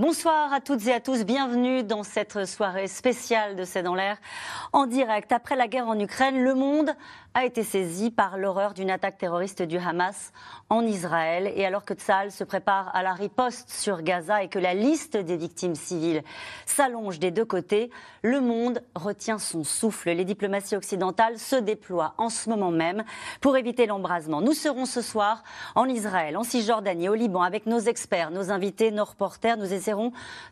Bonsoir à toutes et à tous, bienvenue dans cette soirée spéciale de C'est dans l'air. En direct, après la guerre en Ukraine, le monde a été saisi par l'horreur d'une attaque terroriste du Hamas en Israël. Et alors que Tsahal se prépare à la riposte sur Gaza et que la liste des victimes civiles s'allonge des deux côtés, le monde retient son souffle. Les diplomaties occidentales se déploient en ce moment même pour éviter l'embrasement. Nous serons ce soir en Israël, en Cisjordanie, au Liban, avec nos experts, nos invités, nos reporters. Nous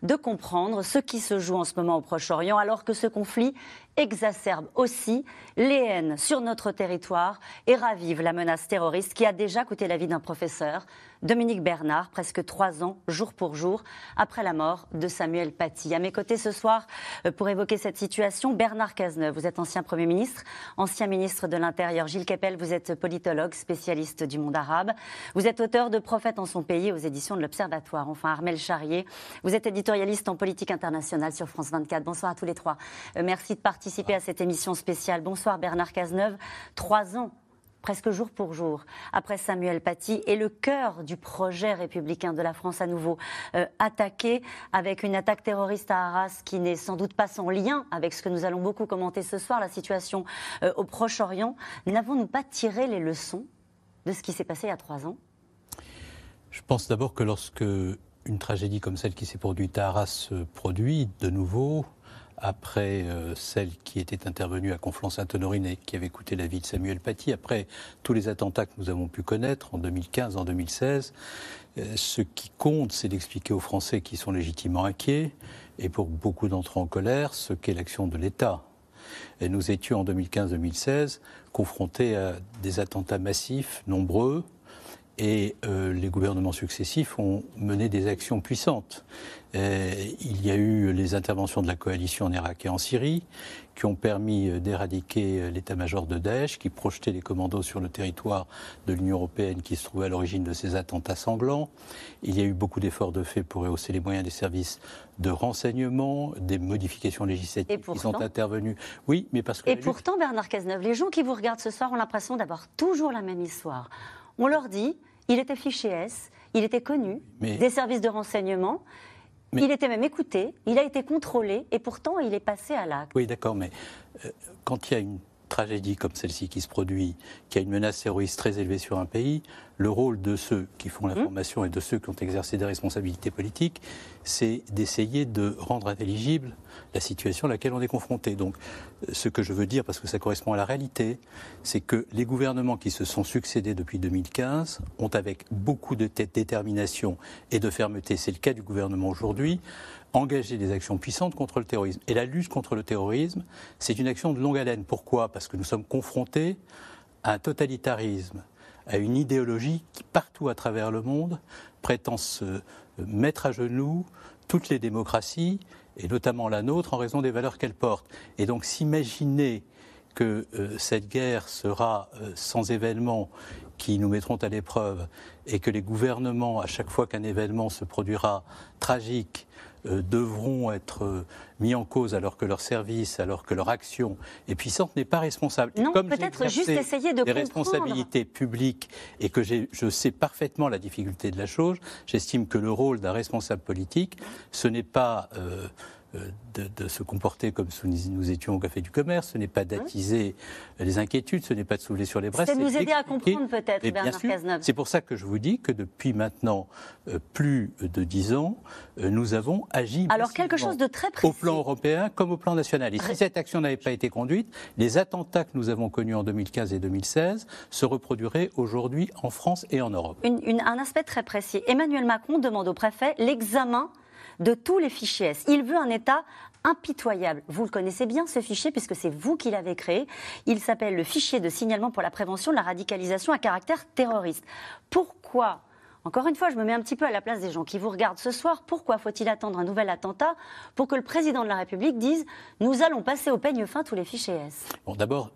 de comprendre ce qui se joue en ce moment au Proche-Orient, alors que ce conflit exacerbe aussi les haines sur notre territoire et ravive la menace terroriste qui a déjà coûté la vie d'un professeur, Dominique Bernard, presque trois ans, jour pour jour, après la mort de Samuel Paty. À mes côtés ce soir, euh, pour évoquer cette situation, Bernard Cazeneuve, vous êtes ancien Premier ministre, ancien ministre de l'Intérieur. Gilles Kepel, vous êtes politologue, spécialiste du monde arabe. Vous êtes auteur de Prophètes en son pays aux éditions de l'Observatoire. Enfin, Armel Charrier, vous êtes éditorialiste en politique internationale sur France 24. Bonsoir à tous les trois. Euh, merci de partir participer à cette émission spéciale. Bonsoir Bernard Cazeneuve. Trois ans presque jour pour jour, après Samuel Paty, et le cœur du projet républicain de la France à nouveau euh, attaqué avec une attaque terroriste à Arras qui n'est sans doute pas sans lien avec ce que nous allons beaucoup commenter ce soir, la situation euh, au Proche-Orient. N'avons-nous pas tiré les leçons de ce qui s'est passé il y a trois ans? Je pense d'abord que lorsque une tragédie comme celle qui s'est produite à Arras se produit de nouveau, après euh, celle qui était intervenue à Conflans-Sainte-Honorine et qui avait coûté la vie de Samuel Paty, après tous les attentats que nous avons pu connaître en 2015, en 2016, euh, ce qui compte, c'est d'expliquer aux Français qui sont légitimement inquiets, et pour beaucoup d'entre eux en colère, ce qu'est l'action de l'État. Et nous étions en 2015-2016 confrontés à des attentats massifs, nombreux, et euh, les gouvernements successifs ont mené des actions puissantes. Euh, il y a eu les interventions de la coalition en Irak et en Syrie qui ont permis euh, d'éradiquer l'état-major de Daesh, qui projetait les commandos sur le territoire de l'Union européenne qui se trouvait à l'origine de ces attentats sanglants. Il y a eu beaucoup d'efforts de fait pour rehausser les moyens des services de renseignement, des modifications législatives qui sont intervenues. Oui, mais parce que... Et pourtant, Bernard Cazeneuve, les gens qui vous regardent ce soir ont l'impression d'avoir toujours la même histoire. On leur dit, il était fiché S, il était connu des services de renseignement. Il était même écouté, il a été contrôlé et pourtant il est passé à l'acte. Oui, d'accord, mais euh, quand il y a une tragédie comme celle-ci qui se produit, qui a une menace terroriste très élevée sur un pays, le rôle de ceux qui font l'information et de ceux qui ont exercé des responsabilités politiques, c'est d'essayer de rendre intelligible la situation à laquelle on est confronté. Donc, ce que je veux dire, parce que ça correspond à la réalité, c'est que les gouvernements qui se sont succédés depuis 2015 ont, avec beaucoup de détermination et de fermeté, c'est le cas du gouvernement aujourd'hui, engager des actions puissantes contre le terrorisme. Et la lutte contre le terrorisme, c'est une action de longue haleine. Pourquoi? Parce que nous sommes confrontés à un totalitarisme, à une idéologie qui, partout à travers le monde, prétend se mettre à genoux toutes les démocraties, et notamment la nôtre, en raison des valeurs qu'elle porte. Et donc s'imaginer que euh, cette guerre sera euh, sans événements qui nous mettront à l'épreuve et que les gouvernements, à chaque fois qu'un événement se produira tragique, euh, devront être euh, mis en cause alors que leur service, alors que leur action est puissante, n'est pas responsable. Non, peut-être juste essayer de des responsabilités publiques et que je sais parfaitement la difficulté de la chose, j'estime que le rôle d'un responsable politique, ce n'est pas euh, euh, de, se comporter comme si nous étions au Café du Commerce, ce n'est pas d'attiser les inquiétudes, ce n'est pas de soulever sur les braises. C'est de nous aider à comprendre peut-être, Bernard Cazeneuve. C'est pour ça que je vous dis que depuis maintenant euh, plus de dix ans, euh, nous avons agi Alors quelque chose de très précis. au plan européen comme au plan national. Et si cette action n'avait pas été conduite, les attentats que nous avons connus en 2015 et 2016 se reproduiraient aujourd'hui en France et en Europe. un aspect très précis. Emmanuel Macron demande au préfet l'examen de tous les fichiers S. Il veut un État impitoyable. Vous le connaissez bien, ce fichier, puisque c'est vous qui l'avez créé. Il s'appelle le fichier de signalement pour la prévention de la radicalisation à caractère terroriste. Pourquoi encore une fois, je me mets un petit peu à la place des gens qui vous regardent ce soir. Pourquoi faut-il attendre un nouvel attentat pour que le président de la République dise nous allons passer au peigne fin tous les fichiers S? D'abord,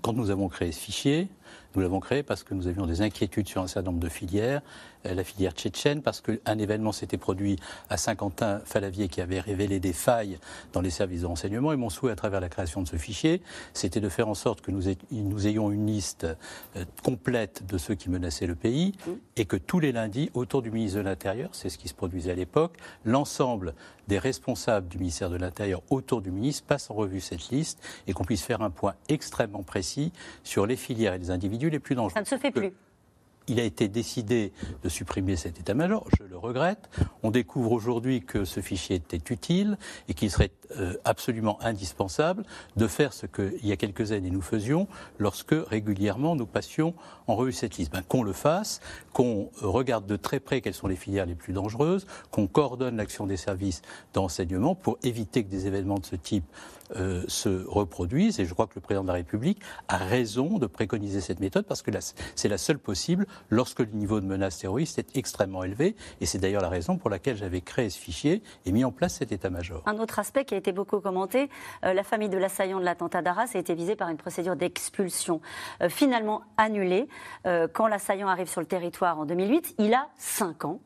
quand nous avons créé ce fichier, Nous l'avons créé parce que nous avions des inquiétudes sur un certain nombre de filières, euh, la filière tchétchène, parce qu'un événement s'était produit à Saint-Quentin-Falavier qui avait révélé des failles dans les services de renseignement. Et mon souhait à travers la création de ce fichier, c'était de faire en sorte que nous, ayons une liste euh, complète de ceux qui menaçaient le pays mmh. et que tous les lundis, autour du ministre de l'Intérieur, c'est ce qui se produisait à l'époque, l'ensemble des responsables du ministère de l'Intérieur autour du ministre passent en revue cette liste et qu'on puisse faire un point extrêmement précis sur les filières et les individus les plus dangereux. Ça ne se fait plus il a été décidé de supprimer cet état-major, je le regrette. On découvre aujourd'hui que ce fichier était utile et qu'il serait euh, absolument indispensable de faire ce qu'il y a quelques années nous faisions lorsque régulièrement nous passions en revue cette liste. Ben, qu'on le fasse, qu'on regarde de très près quelles sont les filières les plus dangereuses, qu'on coordonne l'action des services d'enseignement pour éviter que des événements de ce type euh, se reproduisent. Et je crois que le président de la République a raison de préconiser cette méthode parce que c'est la seule possible lorsque le niveau de menace terroriste est extrêmement élevé. Et c'est d'ailleurs la raison pour laquelle j'avais créé ce fichier et mis en place cet état-major. Un autre aspect qui a été beaucoup commenté, euh, la famille de l'assaillant de l'attentat d'Arras a été visée par une procédure d'expulsion euh, finalement annulée. quand l'assaillant arrive sur le territoire en 2008, il a 5 ans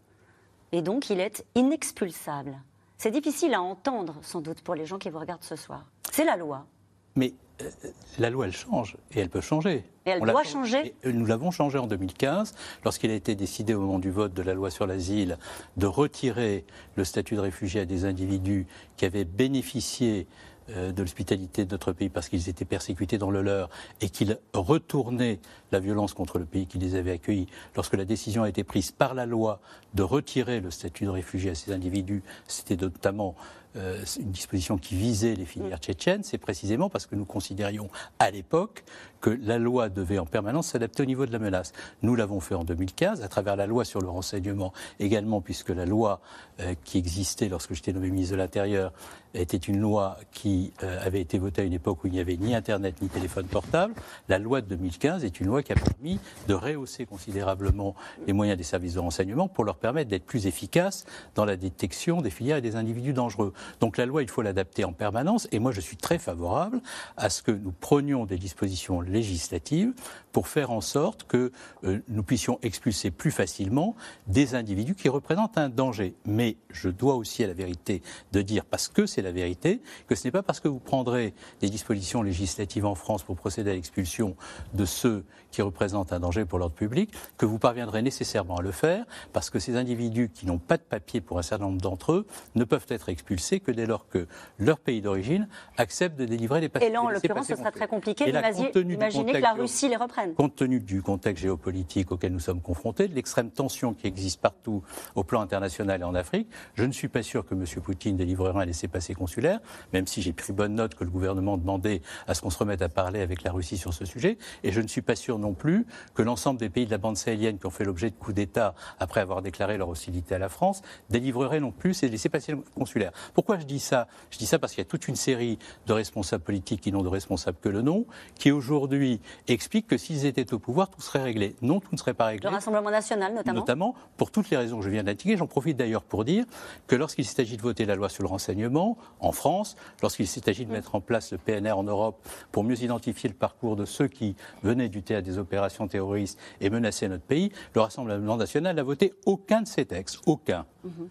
et donc il est inexpulsable. C'est difficile à entendre, sans doute, pour les gens qui vous regardent ce soir. C'est la loi. Mais euh, la loi, elle change, et elle peut changer. Et elle doit changer Nous l'avons changé en 2015, lorsqu'il a été décidé au moment du vote de la loi sur l'asile de retirer le statut de réfugié à des individus qui avaient bénéficié de l'hospitalité de notre pays parce qu'ils étaient persécutés dans le leur et qu'ils retournaient la violence contre le pays qui les avait accueillis, lorsque la décision a été prise par la loi de retirer le statut de réfugié à ces individus, c'était notamment euh, une disposition qui visait les filières tchétchènes, c'est précisément parce que nous considérions à l'époque que la loi devait en permanence s'adapter au niveau de la menace. Nous l'avons fait en 2015 à travers la loi sur le renseignement également, puisque la loi euh, qui existait lorsque j'étais nommé ministre de l'Intérieur était une loi qui euh, avait été votée à une époque où il n'y avait ni Internet ni téléphone portable. La loi de 2015 est une loi qui a permis de rehausser considérablement les moyens des services de renseignement pour leur permettre d'être plus efficaces dans la détection des filières et des individus dangereux. Donc la loi, il faut l'adapter en permanence. Et moi, je suis très favorable à ce que nous prenions des dispositions législatives pour faire en sorte que euh, nous puissions expulser plus facilement des individus qui représentent un danger. Mais je dois aussi à la vérité de dire, parce que c'est la vérité, que ce n'est pas parce que vous prendrez des dispositions législatives en France pour procéder à l'expulsion de ceux qui représentent un danger pour l'ordre public que vous parviendrez nécessairement à le faire, parce que ces individus qui n'ont pas de papier pour un certain nombre d'entre eux ne peuvent être expulsés que dès lors que leur pays d'origine accepte de délivrer les papiers. Et là, en l'occurrence, ce sera très compliqué d'imaginer que la Russie les reprenne. Compte tenu du contexte géopolitique auquel nous sommes confrontés, de l'extrême tension qui existe partout au plan international et en Afrique, je ne suis pas sûr que M. Poutine délivrera un laissez-passer consulaire, même si j'ai pris bonne note que le gouvernement demandait à ce qu'on se remette à parler avec la Russie sur ce sujet. Et je ne suis pas sûr non plus que l'ensemble des pays de la bande sahélienne qui ont fait l'objet de coups d'État après avoir déclaré leur hostilité à la France délivreraient non plus ces laissez-passer consulaires. Pourquoi je dis ça? Je dis ça parce qu'il y a toute une série de responsables politiques qui n'ont de responsables que le nom, qui aujourd'hui expliquent que s'ils étaient au pouvoir, tout serait réglé. Non, tout ne serait pas réglé. Le Rassemblement national, notamment Notamment, pour toutes les raisons que je viens d'indiquer. J'en profite d'ailleurs pour dire que lorsqu'il s'agit de voter la loi sur le renseignement, en France, lorsqu'il s'agit de mettre en place le PNR en Europe pour mieux identifier le parcours de ceux qui venaient du théâtre des opérations terroristes et menaçaient notre pays, le Rassemblement national n'a voté aucun de ces textes. Aucun. Mhm.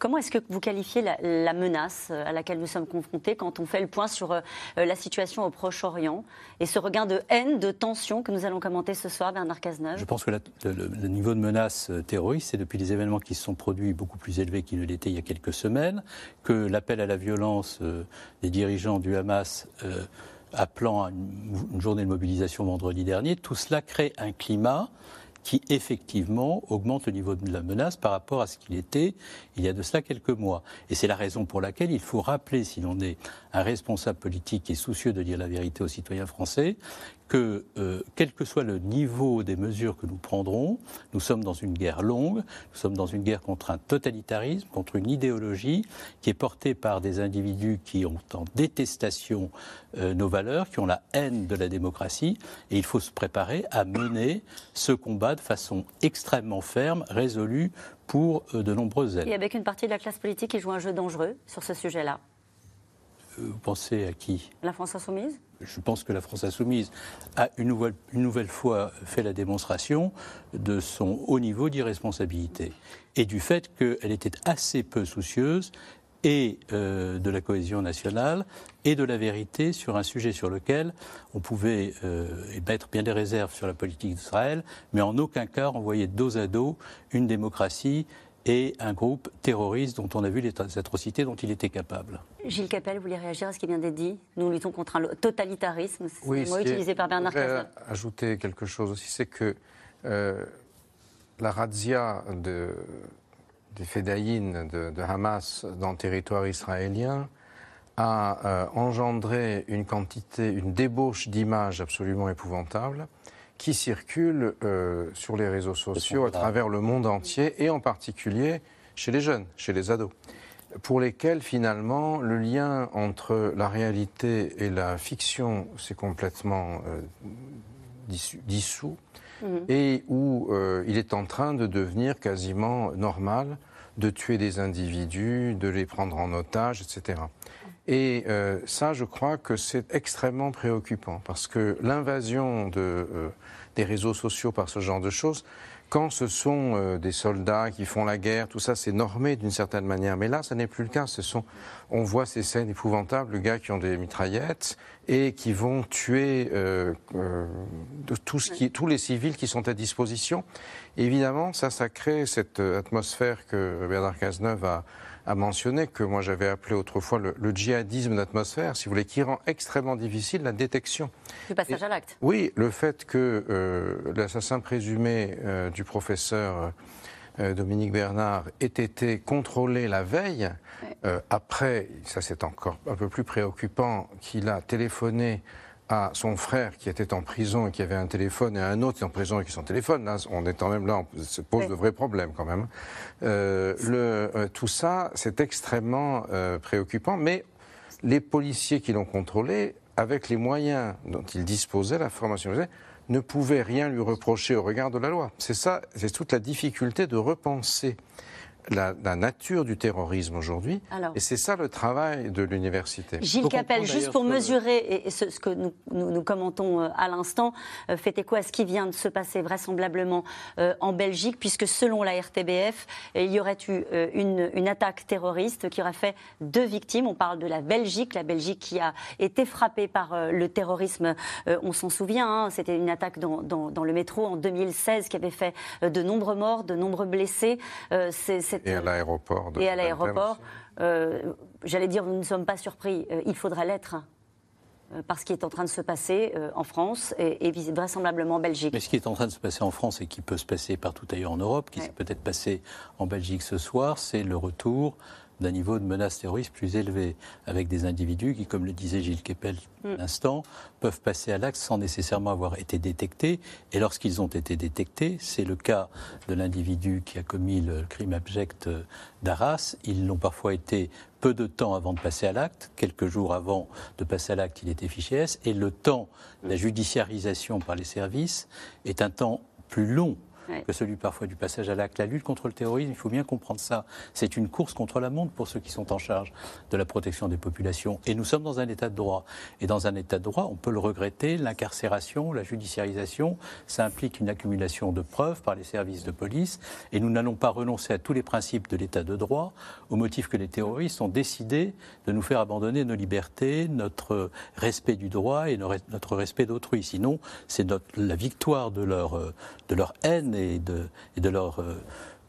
Comment est-ce que vous qualifiez la, menace euh, à laquelle nous sommes confrontés quand on fait le point sur euh, la situation au Proche-Orient et ce regain de haine, de tension que nous allons commenter ce soir, Bernard Cazeneuve? Je pense que le, niveau de menace euh, terroriste est depuis les événements qui se sont produits beaucoup plus élevé qu'il ne l'était il y a quelques semaines, que l'appel à la violence des dirigeants du Hamas appelant à une, journée de mobilisation vendredi dernier, tout cela crée un climat qui effectivement augmente le niveau de la menace par rapport à ce qu'il était il y a de cela quelques mois. Et c'est la raison pour laquelle il faut rappeler, si l'on est un responsable politique qui est soucieux de dire la vérité aux citoyens français, que euh, quel que soit le niveau des mesures que nous prendrons, nous sommes dans une guerre longue, nous sommes dans une guerre contre un totalitarisme, contre une idéologie qui est portée par des individus qui ont en détestation euh, nos valeurs, qui ont la haine de la démocratie, et il faut se préparer à mener ce combat de façon extrêmement ferme, résolue pour euh, de nombreuses années. Et avec une partie de la classe politique qui joue un jeu dangereux sur ce sujet-là vous pensez à qui? La France insoumise? Je pense que la France insoumise a une nouvelle, une nouvelle fois fait la démonstration de son haut niveau d'irresponsabilité et du fait qu'elle était assez peu soucieuse et euh, de la cohésion nationale et de la vérité sur un sujet sur lequel on pouvait euh, mettre bien des réserves sur la politique d'Israël, mais en aucun cas envoyer dos à dos une démocratie et un groupe terroriste dont on a vu les atrocités dont il était capable. Gilles Capel, vous voulez réagir à ce qui vient d'être dit? Nous luttons contre un totalitarisme, c'est oui, le mot utilisé par Bernard Cazeneuve. ajouter quelque chose aussi, c'est que euh, la razzia de, des fédayines de, Hamas dans le territoire israélien a euh, engendré une quantité, une débauche d'images absolument épouvantable qui circulent euh, sur les réseaux sociaux à travers le monde entier et en particulier chez les jeunes, chez les ados, pour lesquels finalement le lien entre la réalité et la fiction s'est complètement euh, dissous, mhm. et où euh, il est en train de devenir quasiment normal de tuer des individus, de les prendre en otage, etc. Et euh, ça, je crois que c'est extrêmement préoccupant parce que l'invasion de, euh, des réseaux sociaux par ce genre de choses, quand ce sont euh, des soldats qui font la guerre, tout ça, c'est normé d'une certaine manière. Mais là, ça n'est plus le cas. Ce sont, on voit ces scènes épouvantables, les gars qui ont des mitraillettes et qui vont tuer de tout ce qui, tous les civils qui sont à disposition. évidemment, ça, ça crée cette atmosphère que Bernard Cazeneuve a a mentionné que moi j'avais appelé autrefois le, djihadisme d'atmosphère, si vous voulez, qui rend extrêmement difficile la détection. Du passage à l'acte. Oui, le fait que euh, l'assassin présumé euh, du professeur euh, Dominique Bernard ait été contrôlé la veille, après, ça c'est encore un peu plus préoccupant, qu'il a téléphoné à son frère qui était en prison et qui avait un téléphone et à un autre qui est en prison et qui son téléphone. Là, on est quand même là, on se pose de vrais problèmes quand même. Euh, le, euh, tout ça, c'est extrêmement euh, préoccupant, mais les policiers qui l'ont contrôlé, avec les moyens dont ils disposaient, la formation, ne pouvaient rien lui reprocher au regard de la loi. C'est ça, c'est toute la difficulté de repenser la, nature du terrorisme aujourd'hui. Et c'est ça le travail de l'université. Gilles Capel, juste pour mesurer et ce, que nous, nous, commentons euh, à l'instant, euh, fait écho à ce qui vient de se passer vraisemblablement euh, en Belgique, puisque selon la RTBF, il y aurait eu une, une, attaque terroriste qui aurait fait deux victimes. On parle de la Belgique, la Belgique qui a été frappée par le terrorisme, on s'en souvient, hein. c'était une attaque dans, dans, dans, le métro en 2016 qui avait fait de nombreux morts, de nombreux blessés. c'est et à l'aéroport. Et à l'aéroport. Euh, j'allais dire, nous ne sommes pas surpris. Euh, il faudrait l'être euh, par ce qui est en train de se passer en France et, vraisemblablement en Belgique. Mais ce qui est en train de se passer en France et qui peut se passer partout ailleurs en Europe, qui s'est peut-être passé en Belgique ce soir, c'est le retour d'un niveau de menace terroriste plus élevé, avec des individus qui, comme le disait Gilles Kepel mm. l'instant, peuvent passer à l'acte sans nécessairement avoir été détectés. Et lorsqu'ils ont été détectés, c'est le cas de l'individu qui a commis le crime abject d'Arras, ils l'ont parfois été peu de temps avant de passer à l'acte, quelques jours avant de passer à l'acte, il était fiché S, et le temps de la judiciarisation par les services est un temps plus long que celui parfois du passage à l'acte. La lutte contre le terrorisme, il faut bien comprendre ça. C'est une course contre la montre pour ceux qui sont en charge de la protection des populations. Et nous sommes dans un état de droit. Et dans un état de droit, on peut le regretter, l'incarcération, la judiciarisation, ça implique une accumulation de preuves par les services de police. Et nous n'allons pas renoncer à tous les principes de l'état de droit au motif que les terroristes ont décidé de nous faire abandonner nos libertés, notre respect du droit et notre respect d'autrui. Sinon, c'est la victoire de leur, de leur haine et de, leur euh,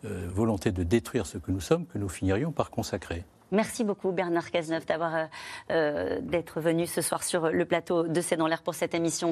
euh, volonté de détruire ce que nous sommes que nous finirions par consacrer. Merci beaucoup Bernard Cazeneuve d'avoir euh, d'être venu ce soir sur le plateau de C'est dans l'air pour cette émission.